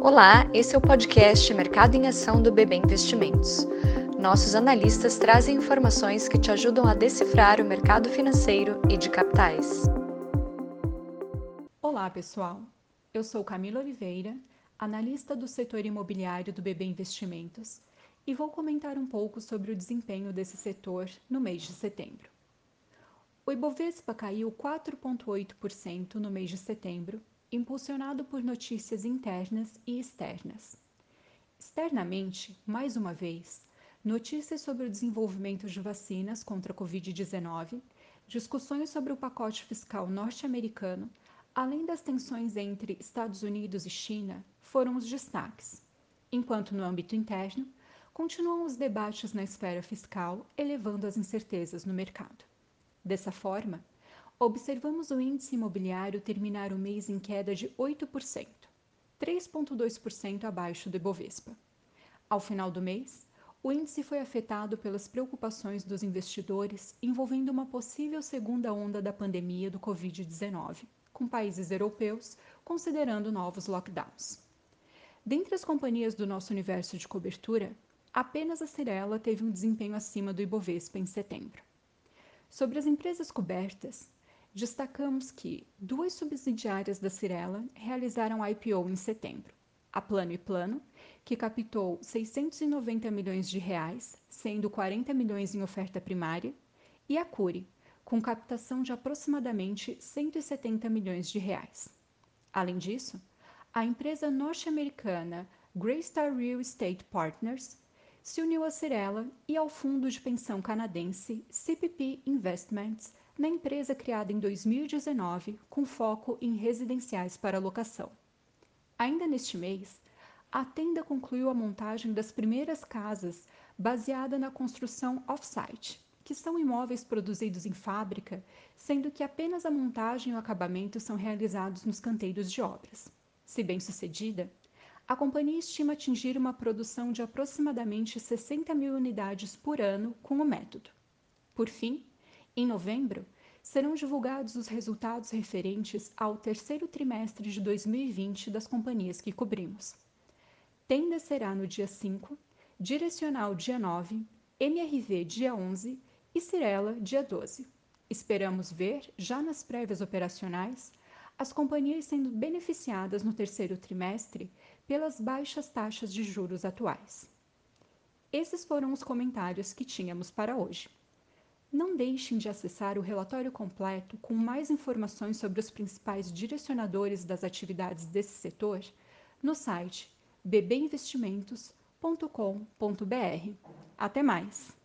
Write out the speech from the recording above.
Olá, esse é o podcast Mercado em Ação do BB Investimentos. Nossos analistas trazem informações que te ajudam a decifrar o mercado financeiro e de capitais. Olá, pessoal. Eu sou Camila Oliveira, analista do setor imobiliário do BB Investimentos, e vou comentar um pouco sobre o desempenho desse setor no mês de setembro. O Ibovespa caiu 4,8% no mês de setembro impulsionado por notícias internas e externas. Externamente, mais uma vez, notícias sobre o desenvolvimento de vacinas contra a Covid-19, discussões sobre o pacote fiscal norte-americano, além das tensões entre Estados Unidos e China, foram os destaques. Enquanto no âmbito interno, continuam os debates na esfera fiscal, elevando as incertezas no mercado. Dessa forma, observamos o índice imobiliário terminar o mês em queda de 8%, 3,2% abaixo do Ibovespa. Ao final do mês, o índice foi afetado pelas preocupações dos investidores envolvendo uma possível segunda onda da pandemia do Covid-19, com países europeus considerando novos lockdowns. Dentre as companhias do nosso universo de cobertura, apenas a Cirela teve um desempenho acima do Ibovespa em setembro. Sobre as empresas cobertas, destacamos que duas subsidiárias da Cirela realizaram IPO em setembro. A Plano e Plano, que captou 690 milhões de reais, sendo 40 milhões em oferta primária, e a Curi, com captação de aproximadamente 170 milhões de reais. Além disso, a empresa norte-americana Greystar Real Estate Partners se uniu à Cirela e ao fundo de pensão canadense CPP Investments na empresa criada em 2019 com foco em residenciais para locação. Ainda neste mês, a tenda concluiu a montagem das primeiras casas baseada na construção off-site, que são imóveis produzidos em fábrica, sendo que apenas a montagem e o acabamento são realizados nos canteiros de obras. Se bem sucedida, a companhia estima atingir uma produção de aproximadamente 60 mil unidades por ano com o método. Por fim, em novembro, serão divulgados os resultados referentes ao terceiro trimestre de 2020 das companhias que cobrimos. Tenda será no dia 5, Direcional dia 9, MRV dia 11 e Cirela dia 12. Esperamos ver, já nas prévias operacionais, as companhias sendo beneficiadas no terceiro trimestre pelas baixas taxas de juros atuais. Esses foram os comentários que tínhamos para hoje. Não deixem de acessar o relatório completo com mais informações sobre os principais direcionadores das atividades desse setor no site bbinvestimentos.com.br. Até mais!